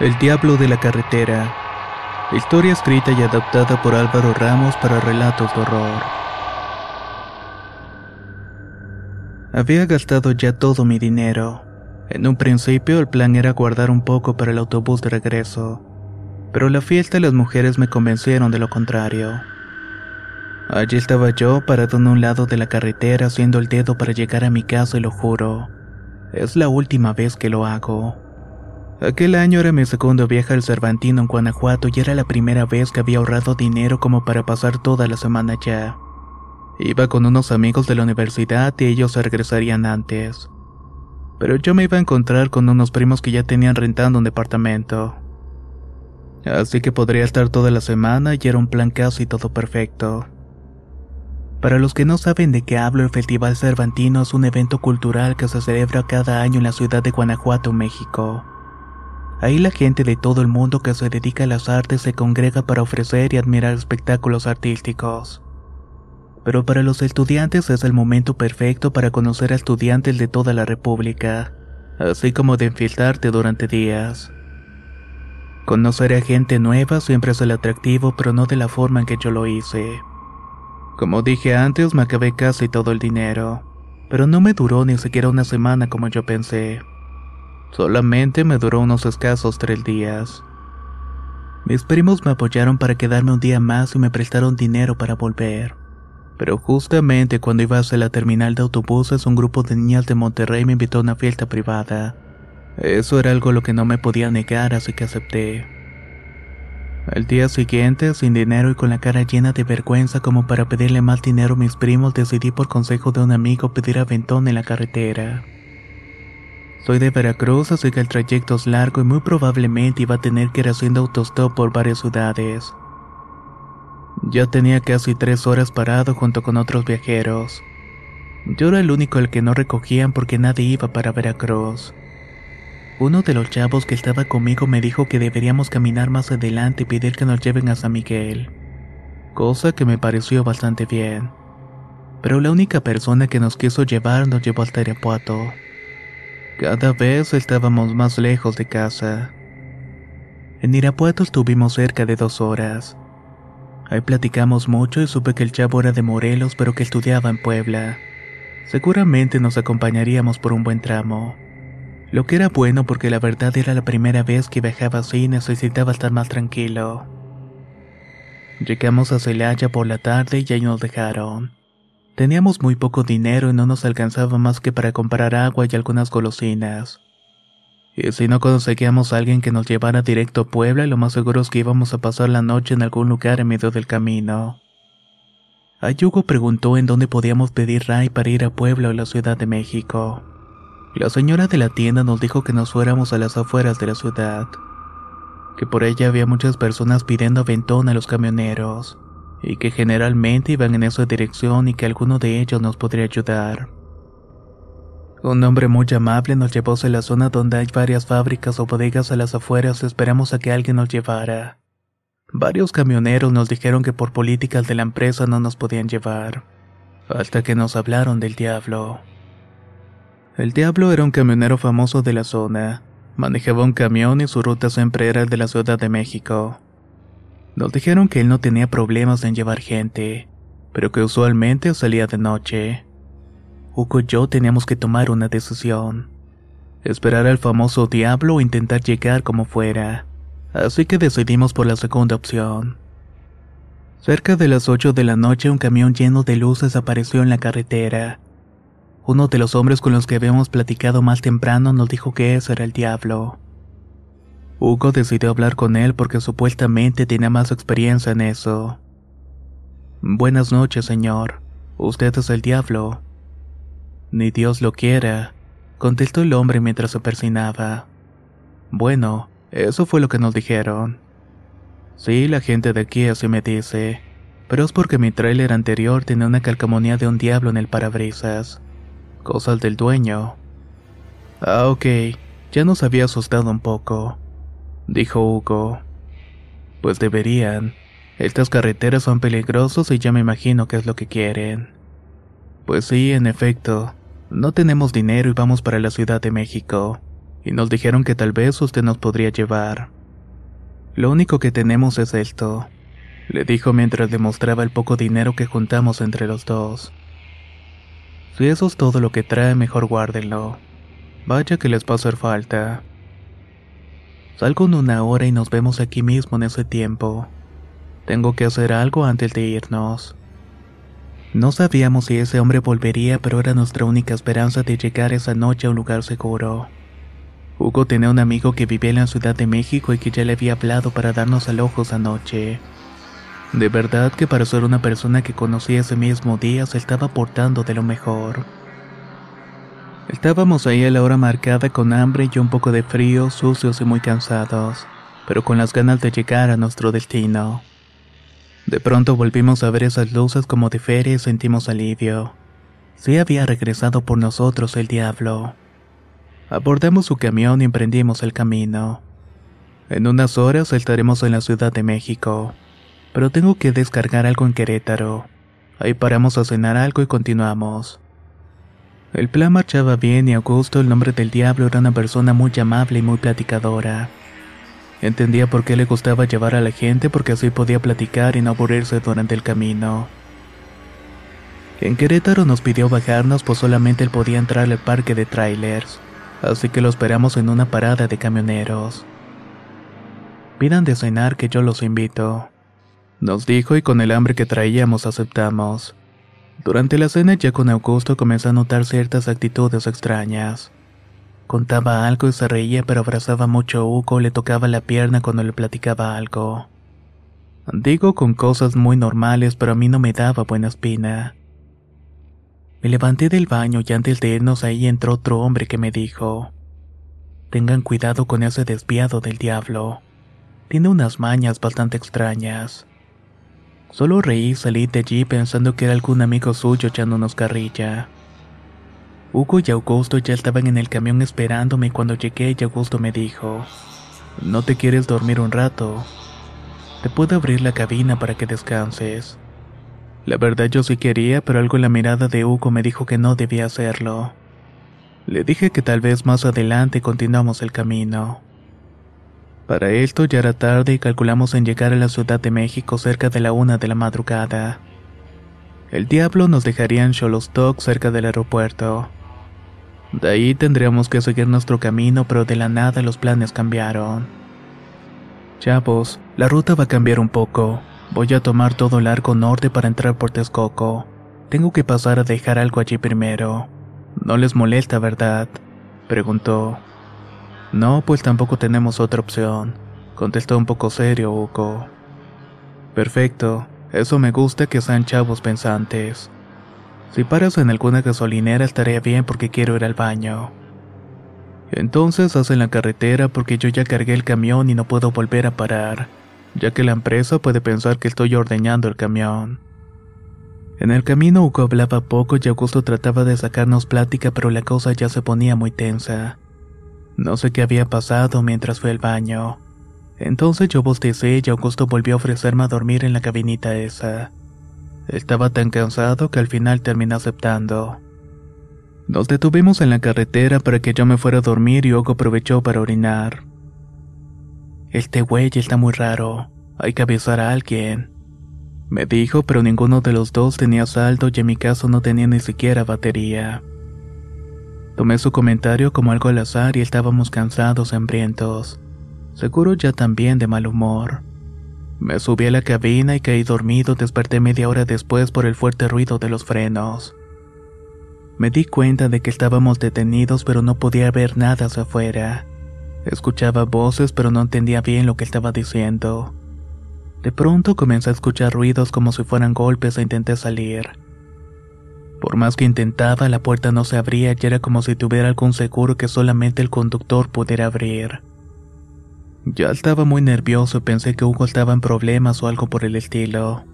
El Diablo de la Carretera. Historia escrita y adaptada por Álvaro Ramos para relatos de horror. Había gastado ya todo mi dinero. En un principio el plan era guardar un poco para el autobús de regreso, pero la fiesta y las mujeres me convencieron de lo contrario. Allí estaba yo parado en un lado de la carretera haciendo el dedo para llegar a mi casa y lo juro. Es la última vez que lo hago. Aquel año era mi segundo viaje al Cervantino en Guanajuato y era la primera vez que había ahorrado dinero como para pasar toda la semana allá. Iba con unos amigos de la universidad y ellos regresarían antes. Pero yo me iba a encontrar con unos primos que ya tenían rentando un departamento. Así que podría estar toda la semana y era un plan casi todo perfecto. Para los que no saben de qué hablo, el Festival Cervantino es un evento cultural que se celebra cada año en la ciudad de Guanajuato, México. Ahí la gente de todo el mundo que se dedica a las artes se congrega para ofrecer y admirar espectáculos artísticos. Pero para los estudiantes es el momento perfecto para conocer a estudiantes de toda la República, así como de infiltrarte durante días. Conocer a gente nueva siempre es el atractivo, pero no de la forma en que yo lo hice. Como dije antes, me acabé casi todo el dinero, pero no me duró ni siquiera una semana como yo pensé. Solamente me duró unos escasos tres días. Mis primos me apoyaron para quedarme un día más y me prestaron dinero para volver. Pero justamente cuando iba hacia la terminal de autobuses, un grupo de niñas de Monterrey me invitó a una fiesta privada. Eso era algo lo que no me podía negar, así que acepté. Al día siguiente, sin dinero y con la cara llena de vergüenza como para pedirle más dinero a mis primos, decidí por consejo de un amigo pedir aventón en la carretera. Soy de Veracruz, así que el trayecto es largo y muy probablemente iba a tener que ir haciendo autostop por varias ciudades. Ya tenía casi tres horas parado junto con otros viajeros. Yo era el único al que no recogían porque nadie iba para Veracruz. Uno de los chavos que estaba conmigo me dijo que deberíamos caminar más adelante y pedir que nos lleven a San Miguel, cosa que me pareció bastante bien. Pero la única persona que nos quiso llevar nos llevó al Irapuato. Cada vez estábamos más lejos de casa. En Irapuato estuvimos cerca de dos horas. Ahí platicamos mucho y supe que el chavo era de Morelos pero que estudiaba en Puebla. Seguramente nos acompañaríamos por un buen tramo. Lo que era bueno porque la verdad era la primera vez que viajaba así y necesitaba estar más tranquilo. Llegamos a Celaya por la tarde y ahí nos dejaron. Teníamos muy poco dinero y no nos alcanzaba más que para comprar agua y algunas golosinas. Y si no conseguíamos a alguien que nos llevara directo a Puebla, lo más seguro es que íbamos a pasar la noche en algún lugar en medio del camino. Ayugo preguntó en dónde podíamos pedir ray para ir a Puebla o la Ciudad de México. La señora de la tienda nos dijo que nos fuéramos a las afueras de la ciudad, que por ella había muchas personas pidiendo aventón a los camioneros y que generalmente iban en esa dirección y que alguno de ellos nos podría ayudar. Un hombre muy amable nos llevó a la zona donde hay varias fábricas o bodegas a las afueras esperamos a que alguien nos llevara. Varios camioneros nos dijeron que por políticas de la empresa no nos podían llevar, hasta que nos hablaron del diablo. El diablo era un camionero famoso de la zona, manejaba un camión y su ruta siempre era de la Ciudad de México. Nos dijeron que él no tenía problemas en llevar gente, pero que usualmente salía de noche. Hugo y yo teníamos que tomar una decisión. Esperar al famoso diablo o intentar llegar como fuera. Así que decidimos por la segunda opción. Cerca de las 8 de la noche un camión lleno de luces apareció en la carretera. Uno de los hombres con los que habíamos platicado más temprano nos dijo que ese era el diablo. Hugo decidió hablar con él porque supuestamente tenía más experiencia en eso. Buenas noches, señor. Usted es el diablo. Ni Dios lo quiera, contestó el hombre mientras se persinaba. Bueno, eso fue lo que nos dijeron. Sí, la gente de aquí así me dice, pero es porque mi tráiler anterior tenía una calcamonía de un diablo en el parabrisas. Cosas del dueño. Ah, ok, ya nos había asustado un poco, dijo Hugo. Pues deberían. Estas carreteras son peligrosas y ya me imagino qué es lo que quieren. Pues sí, en efecto. No tenemos dinero y vamos para la Ciudad de México. Y nos dijeron que tal vez usted nos podría llevar. Lo único que tenemos es esto, le dijo mientras demostraba el poco dinero que juntamos entre los dos. Si eso es todo lo que trae, mejor guárdenlo. Vaya que les va a hacer falta. Salgo en una hora y nos vemos aquí mismo en ese tiempo. Tengo que hacer algo antes de irnos. No sabíamos si ese hombre volvería, pero era nuestra única esperanza de llegar esa noche a un lugar seguro. Hugo tenía un amigo que vivía en la Ciudad de México y que ya le había hablado para darnos alojos anoche. De verdad que para ser una persona que conocí ese mismo día se estaba portando de lo mejor. Estábamos ahí a la hora marcada con hambre y un poco de frío, sucios y muy cansados, pero con las ganas de llegar a nuestro destino. De pronto volvimos a ver esas luces como de feria y sentimos alivio. Sí había regresado por nosotros el diablo. Abordamos su camión y emprendimos el camino. En unas horas estaremos en la Ciudad de México, pero tengo que descargar algo en Querétaro. Ahí paramos a cenar algo y continuamos. El plan marchaba bien y Augusto, el nombre del diablo, era una persona muy amable y muy platicadora. Entendía por qué le gustaba llevar a la gente porque así podía platicar y no aburrirse durante el camino. En Querétaro nos pidió bajarnos pues solamente él podía entrar al parque de trailers así que lo esperamos en una parada de camioneros. Pidan de cenar que yo los invito. Nos dijo y con el hambre que traíamos aceptamos. Durante la cena ya con Augusto comenzó a notar ciertas actitudes extrañas. Contaba algo y se reía pero abrazaba mucho a Hugo le tocaba la pierna cuando le platicaba algo. Digo con cosas muy normales pero a mí no me daba buena espina. Me levanté del baño y antes de irnos ahí entró otro hombre que me dijo, Tengan cuidado con ese desviado del diablo. Tiene unas mañas bastante extrañas. Solo reí y salí de allí pensando que era algún amigo suyo echándonos carrilla. Hugo y Augusto ya estaban en el camión esperándome cuando llegué y Augusto me dijo, ¿No te quieres dormir un rato? Te puedo abrir la cabina para que descanses. La verdad yo sí quería, pero algo en la mirada de Hugo me dijo que no debía hacerlo. Le dije que tal vez más adelante continuamos el camino. Para esto ya era tarde y calculamos en llegar a la Ciudad de México cerca de la una de la madrugada. El diablo nos dejaría en Xolostok cerca del aeropuerto. De ahí tendríamos que seguir nuestro camino, pero de la nada los planes cambiaron. Chavos, la ruta va a cambiar un poco. Voy a tomar todo el arco norte para entrar por Texcoco. Tengo que pasar a dejar algo allí primero. ¿No les molesta, verdad? Preguntó. No, pues tampoco tenemos otra opción, contestó un poco serio Hugo. Perfecto, eso me gusta que sean chavos pensantes. Si paras en alguna gasolinera estaría bien porque quiero ir al baño. Entonces haz en la carretera porque yo ya cargué el camión y no puedo volver a parar ya que la empresa puede pensar que estoy ordeñando el camión. En el camino Hugo hablaba poco y Augusto trataba de sacarnos plática, pero la cosa ya se ponía muy tensa. No sé qué había pasado mientras fue al baño. Entonces yo bostecé y Augusto volvió a ofrecerme a dormir en la cabinita esa. Estaba tan cansado que al final terminé aceptando. Nos detuvimos en la carretera para que yo me fuera a dormir y Hugo aprovechó para orinar. Este güey está muy raro. Hay que avisar a alguien. Me dijo, pero ninguno de los dos tenía saldo y en mi caso no tenía ni siquiera batería. Tomé su comentario como algo al azar y estábamos cansados, hambrientos. Seguro ya también de mal humor. Me subí a la cabina y caí dormido, desperté media hora después por el fuerte ruido de los frenos. Me di cuenta de que estábamos detenidos pero no podía ver nada hacia afuera. Escuchaba voces pero no entendía bien lo que estaba diciendo. De pronto comencé a escuchar ruidos como si fueran golpes e intenté salir. Por más que intentaba, la puerta no se abría y era como si tuviera algún seguro que solamente el conductor pudiera abrir. Ya estaba muy nervioso y pensé que Hugo estaba en problemas o algo por el estilo.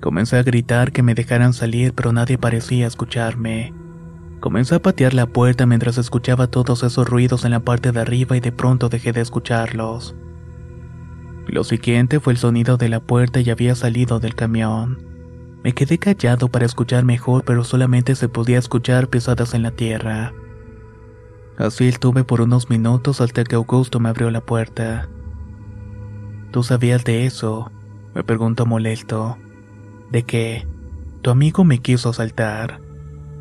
Comencé a gritar que me dejaran salir, pero nadie parecía escucharme. Comencé a patear la puerta mientras escuchaba todos esos ruidos en la parte de arriba y de pronto dejé de escucharlos. Lo siguiente fue el sonido de la puerta y había salido del camión. Me quedé callado para escuchar mejor, pero solamente se podía escuchar pisadas en la tierra. Así estuve por unos minutos hasta que Augusto me abrió la puerta. ¿Tú sabías de eso? Me preguntó molesto. ¿De qué? Tu amigo me quiso asaltar.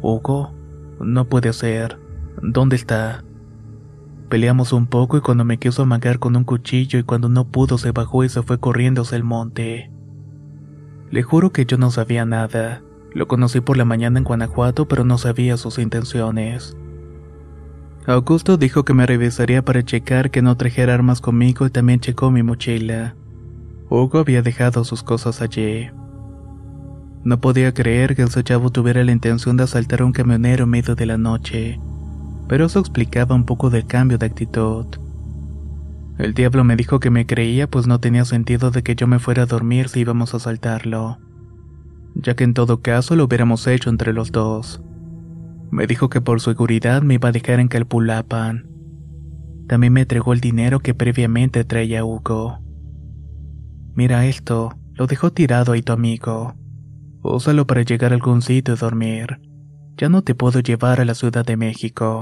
¿Hugo? No puede ser. ¿Dónde está? Peleamos un poco y cuando me quiso amagar con un cuchillo y cuando no pudo se bajó y se fue corriendo hacia el monte. Le juro que yo no sabía nada. Lo conocí por la mañana en Guanajuato, pero no sabía sus intenciones. Augusto dijo que me revisaría para checar que no trajera armas conmigo y también checó mi mochila. Hugo había dejado sus cosas allí. No podía creer que ese chavo tuviera la intención de asaltar a un camionero en medio de la noche, pero eso explicaba un poco del cambio de actitud. El diablo me dijo que me creía pues no tenía sentido de que yo me fuera a dormir si íbamos a saltarlo, ya que en todo caso lo hubiéramos hecho entre los dos. Me dijo que por seguridad me iba a dejar en Calpulapan. También me entregó el dinero que previamente traía Hugo. Mira esto, lo dejó tirado ahí tu amigo. Úsalo para llegar a algún sitio y dormir. Ya no te puedo llevar a la Ciudad de México.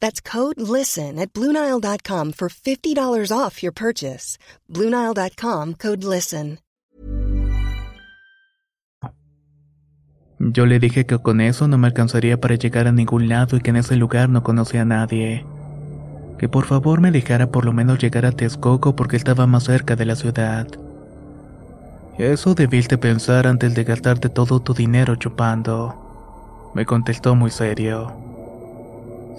That's code LISTEN at Bluenile.com for $50 off your purchase. Bluenile.com code LISTEN. Yo le dije que con eso no me alcanzaría para llegar a ningún lado y que en ese lugar no conocía a nadie. Que por favor me dejara por lo menos llegar a Texcoco porque estaba más cerca de la ciudad. Eso debiste pensar antes de gastarte todo tu dinero chupando. Me contestó muy serio.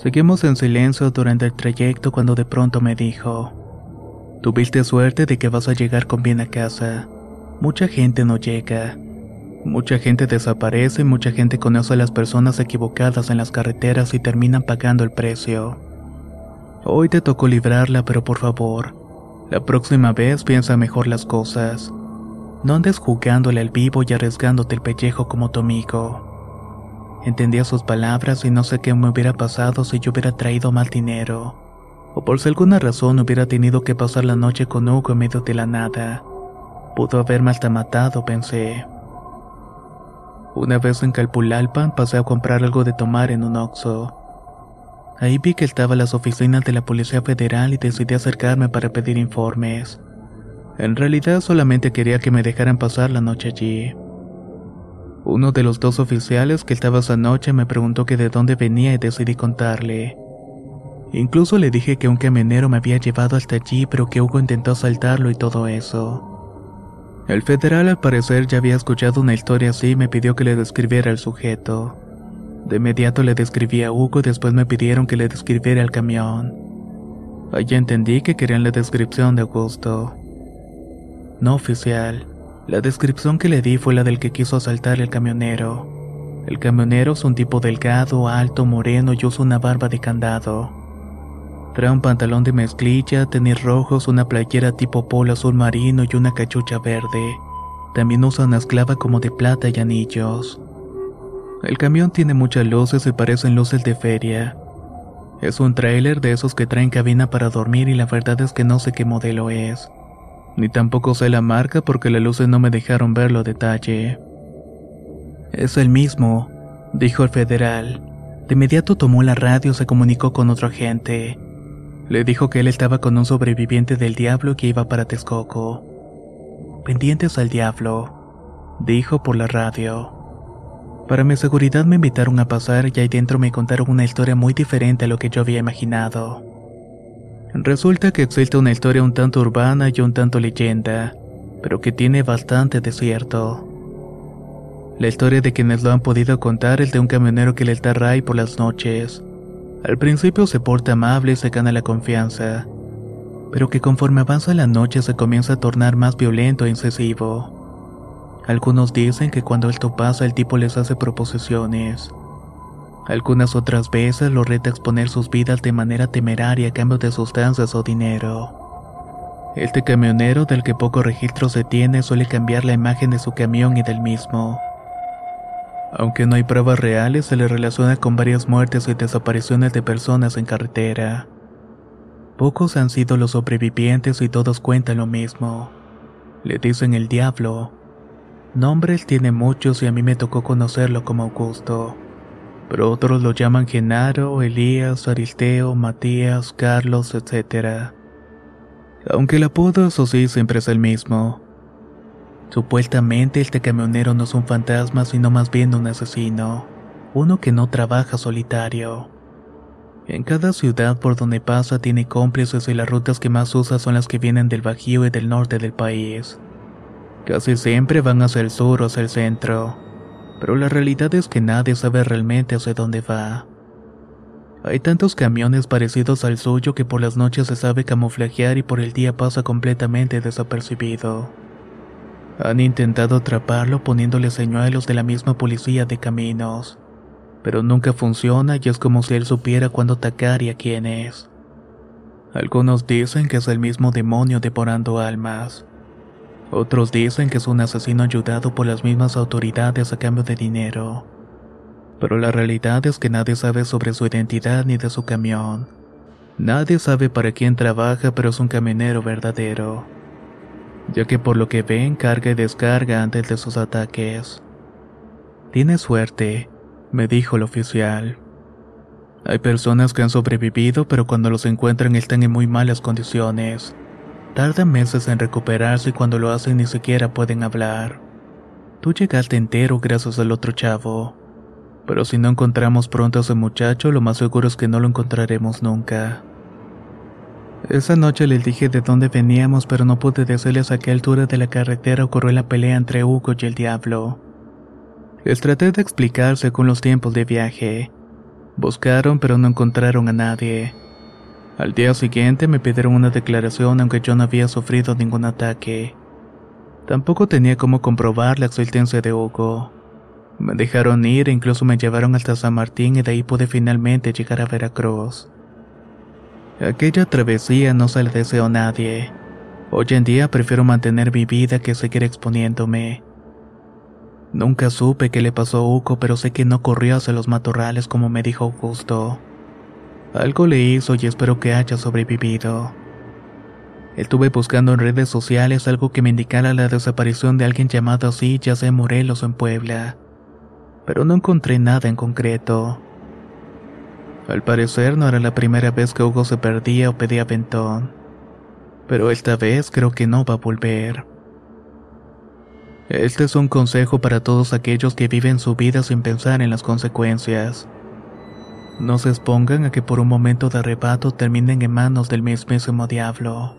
Seguimos en silencio durante el trayecto cuando de pronto me dijo, Tuviste suerte de que vas a llegar con bien a casa. Mucha gente no llega. Mucha gente desaparece mucha gente conoce a las personas equivocadas en las carreteras y terminan pagando el precio. Hoy te tocó librarla, pero por favor, la próxima vez piensa mejor las cosas. No andes jugándole al vivo y arriesgándote el pellejo como tu amigo. Entendía sus palabras y no sé qué me hubiera pasado si yo hubiera traído mal dinero. O por si alguna razón hubiera tenido que pasar la noche con Hugo en medio de la nada. Pudo haberme hasta matado, pensé. Una vez en Calpulalpan pasé a comprar algo de tomar en un Oxxo. Ahí vi que estaba las oficinas de la Policía Federal y decidí acercarme para pedir informes. En realidad solamente quería que me dejaran pasar la noche allí. Uno de los dos oficiales que estaba esa noche me preguntó que de dónde venía y decidí contarle. Incluso le dije que un camionero me había llevado hasta allí pero que Hugo intentó asaltarlo y todo eso. El federal al parecer ya había escuchado una historia así y me pidió que le describiera al sujeto. De inmediato le describí a Hugo y después me pidieron que le describiera el camión. Allí entendí que querían la descripción de Augusto. No oficial. La descripción que le di fue la del que quiso asaltar el camionero. El camionero es un tipo delgado, alto, moreno y usa una barba de candado. Trae un pantalón de mezclilla, tenis rojos, una playera tipo polo azul marino y una cachucha verde. También usa una esclava como de plata y anillos. El camión tiene muchas luces y parecen luces de feria. Es un tráiler de esos que traen cabina para dormir y la verdad es que no sé qué modelo es. Ni tampoco sé la marca porque las luces no me dejaron verlo a detalle. Es el mismo, dijo el federal. De inmediato tomó la radio y se comunicó con otro agente. Le dijo que él estaba con un sobreviviente del diablo que iba para Texcoco. Pendientes al diablo, dijo por la radio. Para mi seguridad me invitaron a pasar y ahí dentro me contaron una historia muy diferente a lo que yo había imaginado. Resulta que existe una historia un tanto urbana y un tanto leyenda, pero que tiene bastante de cierto. La historia de quienes lo han podido contar es de un camionero que le da ray por las noches. Al principio se porta amable y se gana la confianza, pero que conforme avanza la noche se comienza a tornar más violento e incisivo. Algunos dicen que cuando esto pasa el tipo les hace proposiciones. Algunas otras veces lo reta a exponer sus vidas de manera temeraria a cambio de sustancias o dinero. Este camionero del que poco registro se tiene suele cambiar la imagen de su camión y del mismo. Aunque no hay pruebas reales, se le relaciona con varias muertes y desapariciones de personas en carretera. Pocos han sido los sobrevivientes y todos cuentan lo mismo. Le dicen el diablo, Nombres tiene muchos y a mí me tocó conocerlo como Augusto. Pero otros lo llaman Genaro, Elías, Aristeo, Matías, Carlos, etc. Aunque el apodo, eso sí, siempre es el mismo. Supuestamente este camionero no es un fantasma, sino más bien un asesino. Uno que no trabaja solitario. En cada ciudad por donde pasa tiene cómplices y las rutas que más usa son las que vienen del Bajío y del norte del país. Casi siempre van hacia el sur o hacia el centro, pero la realidad es que nadie sabe realmente hacia dónde va. Hay tantos camiones parecidos al suyo que por las noches se sabe camuflajear y por el día pasa completamente desapercibido. Han intentado atraparlo poniéndole señuelos de la misma policía de caminos, pero nunca funciona y es como si él supiera cuándo atacar y a quién es. Algunos dicen que es el mismo demonio devorando almas. Otros dicen que es un asesino ayudado por las mismas autoridades a cambio de dinero. Pero la realidad es que nadie sabe sobre su identidad ni de su camión. Nadie sabe para quién trabaja, pero es un camionero verdadero. Ya que por lo que ven, carga y descarga antes de sus ataques. Tiene suerte, me dijo el oficial. Hay personas que han sobrevivido, pero cuando los encuentran están en muy malas condiciones. Tardan meses en recuperarse y cuando lo hacen ni siquiera pueden hablar. Tú llegaste entero gracias al otro chavo. Pero si no encontramos pronto a ese muchacho, lo más seguro es que no lo encontraremos nunca. Esa noche les dije de dónde veníamos, pero no pude decirles a qué altura de la carretera ocurrió la pelea entre Hugo y el diablo. Les traté de explicar según los tiempos de viaje. Buscaron, pero no encontraron a nadie. Al día siguiente me pidieron una declaración aunque yo no había sufrido ningún ataque. Tampoco tenía cómo comprobar la existencia de Hugo. Me dejaron ir e incluso me llevaron hasta San Martín y de ahí pude finalmente llegar a Veracruz. Aquella travesía no se la deseo a nadie. Hoy en día prefiero mantener mi vida que seguir exponiéndome. Nunca supe qué le pasó a Hugo, pero sé que no corrió hacia los matorrales como me dijo Augusto. Algo le hizo y espero que haya sobrevivido. Estuve buscando en redes sociales algo que me indicara la desaparición de alguien llamado así, ya sea en Morelos o en Puebla, pero no encontré nada en concreto. Al parecer no era la primera vez que Hugo se perdía o pedía ventón, pero esta vez creo que no va a volver. Este es un consejo para todos aquellos que viven su vida sin pensar en las consecuencias. No se expongan a que por un momento de arrebato terminen en manos del mismísimo diablo.